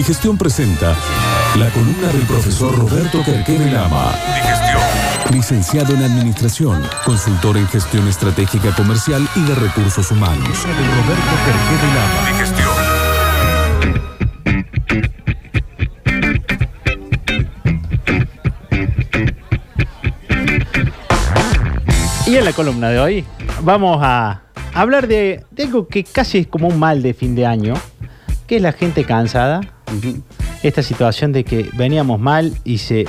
Digestión presenta la columna del profesor Roberto Kerkeve Lama. Digestión. Licenciado en Administración, consultor en Gestión Estratégica Comercial y de Recursos Humanos. Roberto Kerkeve Lama. Digestión. Y en la columna de hoy vamos a hablar de, de algo que casi es como un mal de fin de año, que es la gente cansada. Esta situación de que veníamos mal y se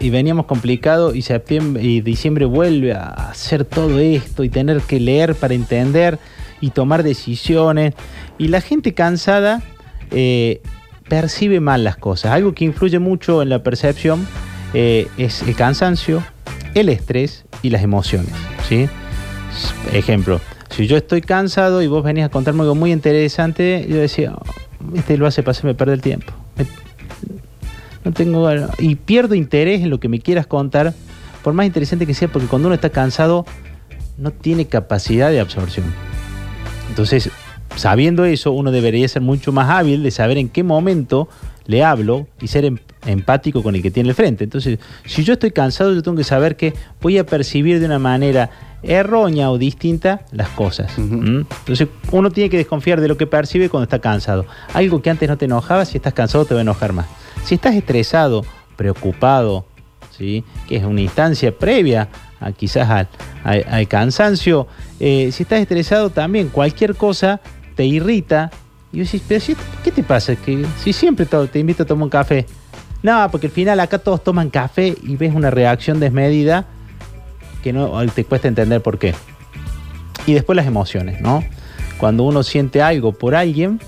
y veníamos complicado y diciembre vuelve a hacer todo esto y tener que leer para entender y tomar decisiones. Y la gente cansada eh, percibe mal las cosas. Algo que influye mucho en la percepción eh, es el cansancio, el estrés y las emociones. ¿sí? Ejemplo, si yo estoy cansado y vos venís a contarme algo muy interesante, yo decía, "Oh, este lo hace para hacerme perder el tiempo. Me- no tengo ganas". y pierdo interés en lo que me quieras contar, por más interesante que sea, porque cuando uno está cansado no tiene capacidad de absorción. Entonces, sabiendo eso, uno debería ser mucho más hábil de saber en qué momento le hablo y ser em- empático con el que tiene el frente. Entonces, si yo estoy cansado, yo tengo que saber que voy a percibir de una manera errónea o distinta las cosas. ¿Mm? Entonces, uno tiene que desconfiar de lo que percibe cuando está cansado. Algo que antes no te enojaba, si estás cansado te va a enojar más. Si estás estresado, preocupado, ¿sí? que es una instancia previa a quizás al, al- al cansancio. Eh, si estás estresado también, cualquier cosa te irrita. Y vos decís, pero si- ¿qué te pasa? Que si siempre to- te invito a tomar un café. No, porque al final acá todos toman café y ves una reacción desmedida que no te cuesta entender por qué. Y después las emociones, ¿no? Cuando uno siente algo por alguien,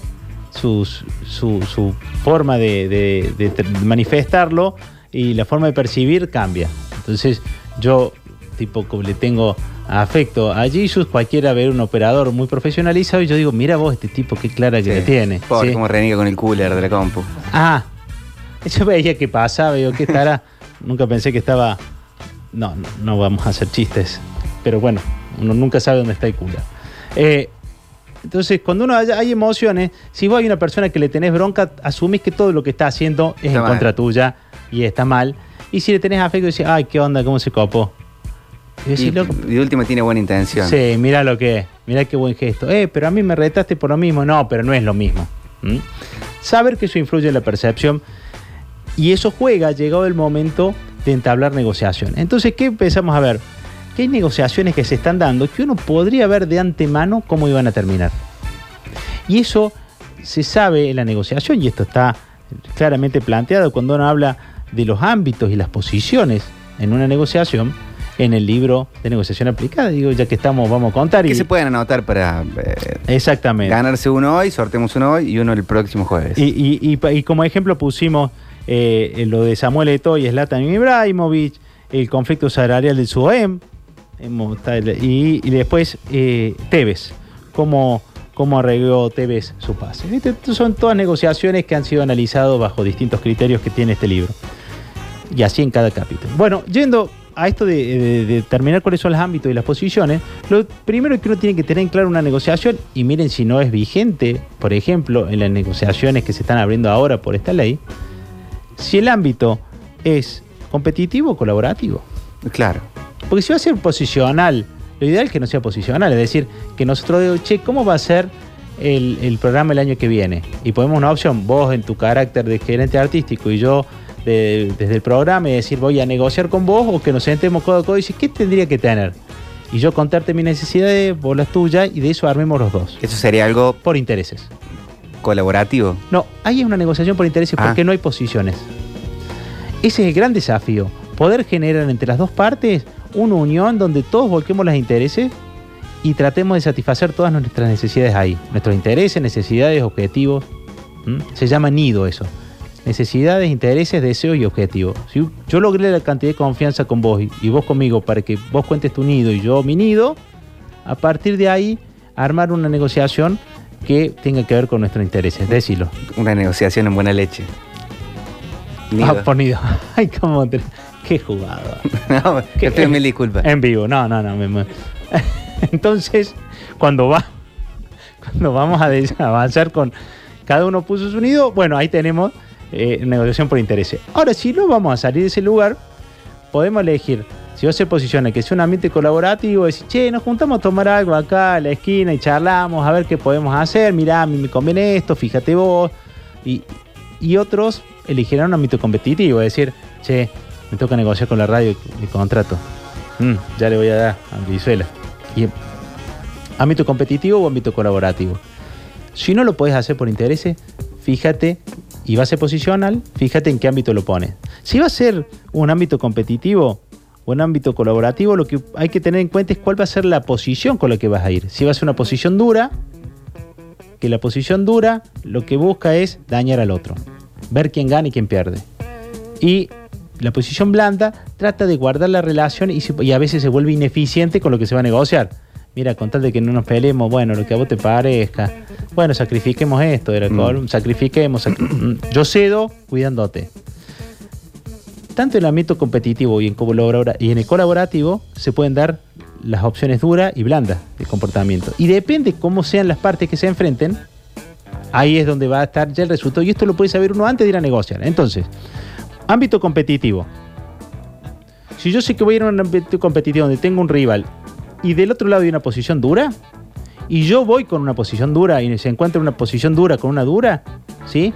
su, su forma de, de- manifestarlo y la forma de percibir cambia. Entonces, yo, tipo, le tengo afecto a Jesus, cualquiera ver un operador muy profesionalizado y yo digo, mira vos, este tipo, qué clara que Sí. le tiene. Pobre, ¿sí? como reniega con el cooler de la compu. Ah, yo veía que pasaba, digo, ¿qué estará? nunca pensé que estaba. No, no, no vamos a hacer chistes. Pero bueno, uno nunca sabe dónde está el cura. Eh, entonces, cuando uno haya- hay emociones, si vos hay una persona que le tenés bronca, asumís que todo lo que está haciendo es Está en mal. contra tuya y está mal. Y si le tenés afecto, decís, ay, qué onda, cómo se copó. Y decís, Y, loco, y de última tiene buena intención. Sí, mira lo que es. Mira qué buen gesto. Eh, pero a mí me retaste por lo mismo. No, pero no es lo mismo. ¿Mm? Saber que eso influye en la percepción y eso juega, llegado el momento de entablar negociaciones. Entonces, ¿qué empezamos a ver? Que hay negociaciones que se están dando que uno podría ver de antemano cómo iban a terminar. Y eso se sabe en la negociación y esto está claramente planteado cuando uno habla de los ámbitos y las posiciones en una negociación en el libro de negociación aplicada. Digo, ya que estamos, vamos a contar. Que se pueden anotar para eh, Exactamente. ganarse uno hoy, sorteemos uno hoy y uno el próximo jueves. Y, y- y pa- y como ejemplo pusimos eh, lo de Samuel Eto'o y Zlatan Ibrahimovic, el conflicto salarial del SUEM, y, y después eh, Tevez, cómo, cómo arregló Tevez su pase. Estas Son todas negociaciones que han sido analizadas bajo distintos criterios que tiene este libro. Y así en cada capítulo. Bueno, yendo a esto de, de- de determinar cuáles son los ámbitos y las posiciones, lo primero que uno tiene que tener en claro una negociación, y miren si no es vigente, por ejemplo, en las negociaciones que se están abriendo ahora por esta ley, si el ámbito es competitivo o colaborativo. Claro. Porque si va a ser posicional, lo ideal es que no sea posicional, es decir, que nosotros che, ¿cómo va a ser el, el programa el año que viene? Y ponemos una opción, vos en tu carácter de gerente artístico y yo de- desde el programa y decir, voy a negociar con vos o que nos sentemos codo a codo y decir, ¿qué tendría que tener? Y yo contarte mis necesidades, vos las tuyas y de eso armemos los dos. Eso sería algo Por intereses. colaborativo. No, ahí es una negociación por intereses Ah. porque no hay posiciones. Ese es el gran desafío. Poder generar entre las dos partes una unión donde todos volquemos los intereses y tratemos de satisfacer todas nuestras necesidades ahí. Nuestros intereses, necesidades, objetivos. ¿Mm? Se llama nido eso. Necesidades, intereses, deseos y objetivos. Si yo logré la cantidad de confianza con vos y, vos conmigo para que vos cuentes tu nido y yo mi nido, a partir de ahí armar una negociación que tenga que ver con nuestros intereses. Decilo. Una negociación en buena leche. Nido. Ah, por nido. Ay, cómo te- Qué jugada. no, ¿Qué? te mil disculpas. En vivo, no, no, no. me- Entonces, cuando va, cuando vamos a avanzar con cada uno puso su nido, bueno, ahí tenemos eh, negociación por interés. Ahora, si no vamos a salir de ese lugar, podemos elegir, si vos se posiciona que sea un ambiente colaborativo, decir, che, nos juntamos a tomar algo acá a la esquina y charlamos a ver qué podemos hacer, mirá, a mí me conviene esto, fíjate vos. Y, y otros elegirán un ámbito competitivo, es decir, che, me toca negociar con la radio mi contrato. Mm, ya le voy a dar a Visuela. Y ámbito competitivo o ámbito colaborativo. Si no lo puedes hacer por interés, fíjate y ser posicional, fíjate en qué ámbito lo pones. Si va a ser un ámbito competitivo o un ámbito colaborativo, lo que hay que tener en cuenta es cuál va a ser la posición con la que vas a ir. Si va a ser una posición dura, que la posición dura lo que busca es dañar al otro, ver quién gana y quién pierde. Y la posición blanda trata de guardar la relación y, a veces se vuelve ineficiente con lo que se va a negociar. Mira, con tal de que no nos peleemos, bueno, lo que a vos te parezca. Bueno, sacrifiquemos esto del alcohol, mm. sacrifiquemos. yo cedo cuidándote. Tanto en el ámbito competitivo y en, y en el colaborativo se pueden dar las opciones duras y blandas de comportamiento. Y depende cómo sean las partes que se enfrenten, ahí es donde va a estar ya el resultado. Y esto lo puede saber uno antes de ir a negociar. Entonces, Ámbito competitivo. Si yo sé que voy a ir a un ámbito competitivo donde tengo un rival y del otro lado hay una posición dura, y yo voy con una posición dura y se encuentra una posición dura con una dura, ¿sí?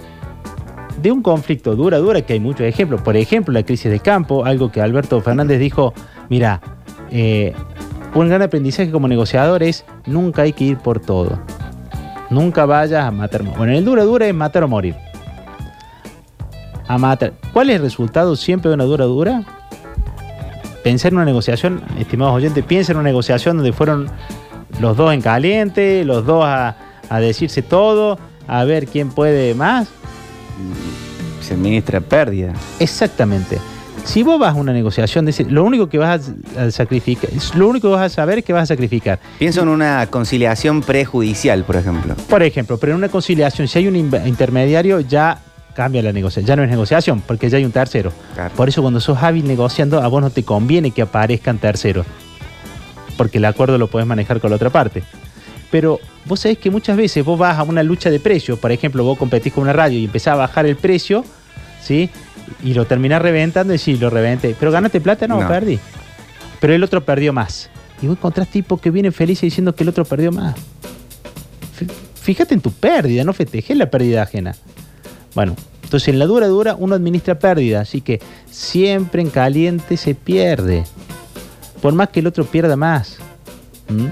De un conflicto dura, dura, que hay muchos ejemplos. Por ejemplo, la crisis de campo, algo que Alberto Fernández dijo, mira, eh, un gran aprendizaje como negociador es nunca hay que ir por todo. Nunca vayas a matar. Bueno, el dura, dura es matar o morir a matar. ¿Cuál es el resultado siempre de una dura dura? Pensar en una negociación, estimados oyentes, piensen en una negociación donde fueron los dos en caliente, los dos a, decirse todo, a ver quién puede más. Se administra pérdida. Exactamente. Si vos vas a una negociación, lo único que vas a sacrificar, lo único que vas a saber es que vas a sacrificar. Pienso en una conciliación prejudicial, por ejemplo. Por ejemplo, pero en una conciliación, si hay un intermediario, ya cambia la negociación. Ya no es negociación, porque ya hay un tercero. Por eso cuando sos hábil negociando, a vos no te conviene que aparezcan terceros. Porque el acuerdo lo puedes manejar con la otra parte. Pero vos sabés que muchas veces vos vas a una lucha de precios. Por ejemplo, vos competís con una radio y empezás a bajar el precio, ¿sí? Y lo terminás reventando y sí, lo reventé. Pero ganaste plata, no, perdí. Pero el otro perdió más. Y vos encontrás tipos que vienen felices diciendo que el otro perdió más. Fíjate en tu pérdida, no festejes la pérdida ajena. Bueno, entonces en la dura dura uno administra pérdida, así que siempre en caliente se pierde, por más que el otro pierda más. ¿Mm?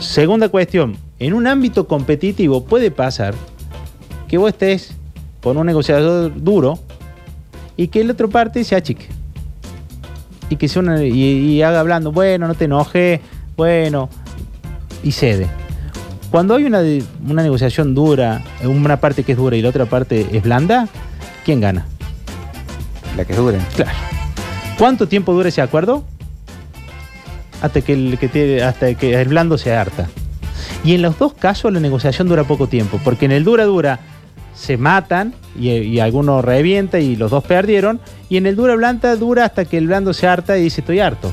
Segunda cuestión, en un ámbito competitivo puede pasar que vos estés con un negociador duro y que el otro parte se achique. Y que sea una, y, haga hablando, bueno, no te enojes, bueno, y cede. Cuando hay una, una negociación dura, una parte que es dura y la otra parte es blanda, ¿quién gana? La que es dura. Claro. ¿Cuánto tiempo dura ese acuerdo? Hasta que el, que hasta que el blando se harta. Y en los dos casos la negociación dura poco tiempo, porque en el dura dura se matan y, y alguno revienta y los dos perdieron, y en el dura blanda dura hasta que el blando se harta y dice estoy harto.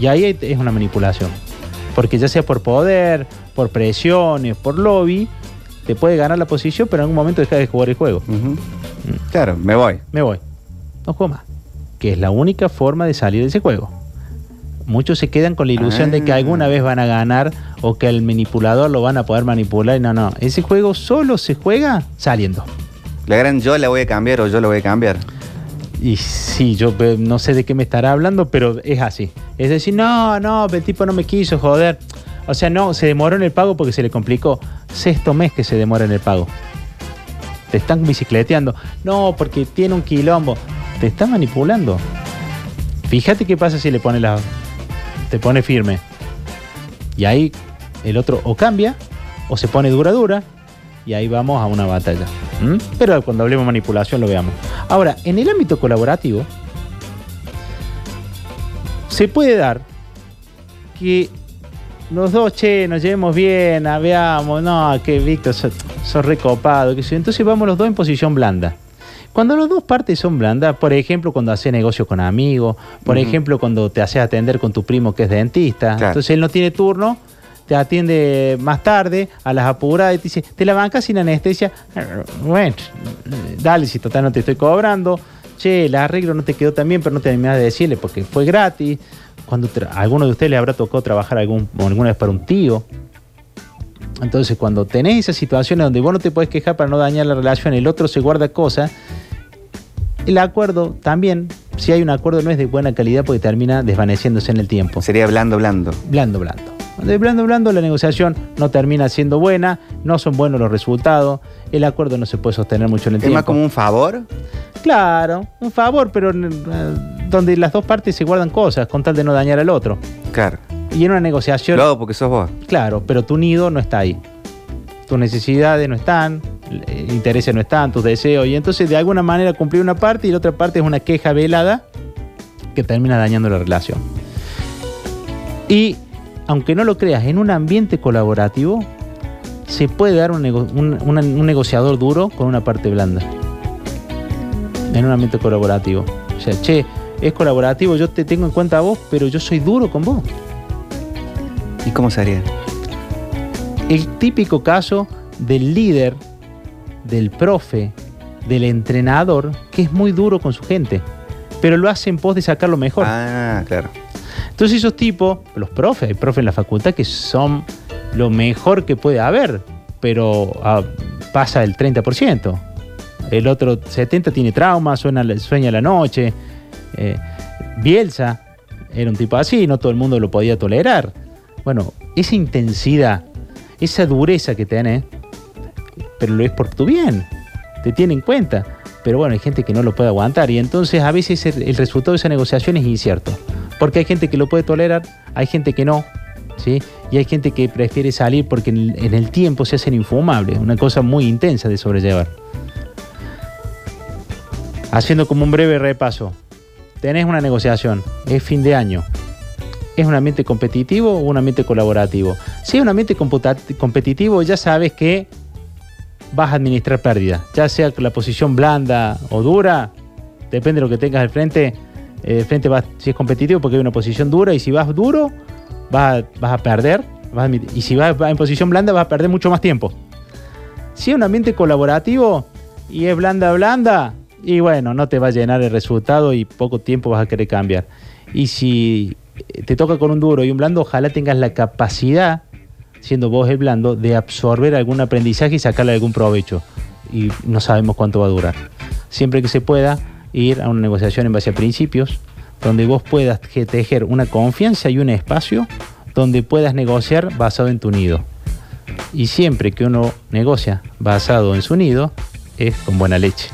Y ahí es una manipulación. Porque ya sea por poder por presiones, por lobby, te puede ganar la posición, pero en algún momento deja de jugar el juego. Mm. Claro, me voy. Me voy. No juego más. Que es la única forma de salir de ese juego. Muchos se quedan con la ilusión de que ah. alguna vez van a ganar o que el manipulador lo van a poder manipular. No, no. Ese juego solo se juega saliendo. La gran yo la voy a cambiar o yo la voy a cambiar. Y sí, yo eh, no sé de qué me estará hablando, pero es así. Es decir, no, no, el tipo no me quiso, joder. O sea, no, se demoró en el pago porque se le complicó. Sexto mes que se demora en el pago. Te están bicicleteando. No, porque tiene un quilombo. Te están manipulando. Fíjate qué pasa si le pone la. Te pone firme. Y ahí el otro o cambia o se pone dura dura. Y ahí vamos a una batalla. ¿Mm? Pero cuando hablemos de manipulación lo veamos. Ahora, en el ámbito colaborativo, se puede dar que los dos, che, nos llevemos bien, veamos, no, que Víctor, sos, recopado, que entonces vamos los dos en posición blanda. Cuando los dos partes son blandas, por ejemplo, cuando haces negocio con amigos, por ejemplo, cuando te haces atender con tu primo que es dentista, entonces él no tiene turno, te atiende más tarde, a las apuradas, y te dice, te la bancas sin anestesia. Bueno, dale, si total no te estoy cobrando. Che, el arreglo no te quedó tan bien, pero no te animás de decirle porque fue gratis. Cuando a alguno de ustedes le habrá tocado trabajar algún, alguna vez para un tío. Entonces, cuando tenés esas situaciones donde vos no te podés quejar para no dañar la relación, el otro se guarda cosas, el acuerdo también, si hay un acuerdo, no es de buena calidad porque termina desvaneciéndose en el tiempo. Sería blando, blando. Blando, blando. De blando, blando, la negociación no termina siendo buena, no son buenos los resultados, el acuerdo no se puede sostener mucho en el Es tiempo. más como un favor. Claro, un favor, pero eh, donde las dos partes se guardan cosas con tal de no dañar al otro. Claro. Y en una negociación, hago porque sos vos. claro, pero tu nido no está ahí. Tus necesidades no están, eh, intereses no están, tus deseos. Y entonces de alguna manera cumplir una parte y la otra parte es una queja velada que termina dañando la relación. Y aunque no lo creas, en un ambiente colaborativo se puede dar un, nego- un- una- un negociador duro con una parte blanda. En un ambiente colaborativo. O sea, che, es colaborativo, yo te tengo en cuenta a vos, pero yo soy duro con vos. ¿Y cómo sería? el típico caso del líder, del profe, del entrenador, que es muy duro con su gente, pero lo hace en pos de sacar lo mejor. Ah, claro. Entonces esos tipos, los profes, hay profes en la facultad que son lo mejor que puede haber, pero ah, pasa el 30%. El otro 70% tiene trauma, suena, sueña la noche. Eh, Bielsa era un tipo así, no todo el mundo lo podía tolerar. Bueno, esa intensidad, esa dureza que tenés, pero lo es por tu bien, te tiene en cuenta. Pero bueno, hay gente que no lo puede aguantar y entonces a veces el, resultado de esa negociación es incierto. Porque hay gente que lo puede tolerar, hay gente que no, ¿sí? Y hay gente que prefiere salir porque en el, en el tiempo se hacen infumables, una cosa muy intensa de sobrellevar. Haciendo como un breve repaso, tenés una negociación, es fin de año, ¿Es un ambiente competitivo o un ambiente colaborativo? Si es un ambiente competitivo, ya sabes que vas a administrar pérdidas. Ya sea la posición blanda o dura, depende de lo que tengas al frente. eh, El frente va, si es competitivo, porque hay una posición dura, y si vas duro, vas a, vas a perder. y si vas en posición blanda, vas a perder mucho más tiempo. Si es un ambiente colaborativo y es blanda, blanda, y bueno, no te va a llenar el resultado y poco tiempo vas a querer cambiar. Y si eh, te toca con un duro y un blando, ojalá tengas la capacidad, siendo vos el blando, de absorber algún aprendizaje y sacarle algún provecho. Y no sabemos cuánto va a durar. Siempre que se pueda, ir a una negociación en base a principios, donde vos puedas tejer una confianza y un espacio donde puedas negociar basado en tu nido. Y siempre que uno negocia basado en su nido, es con buena leche.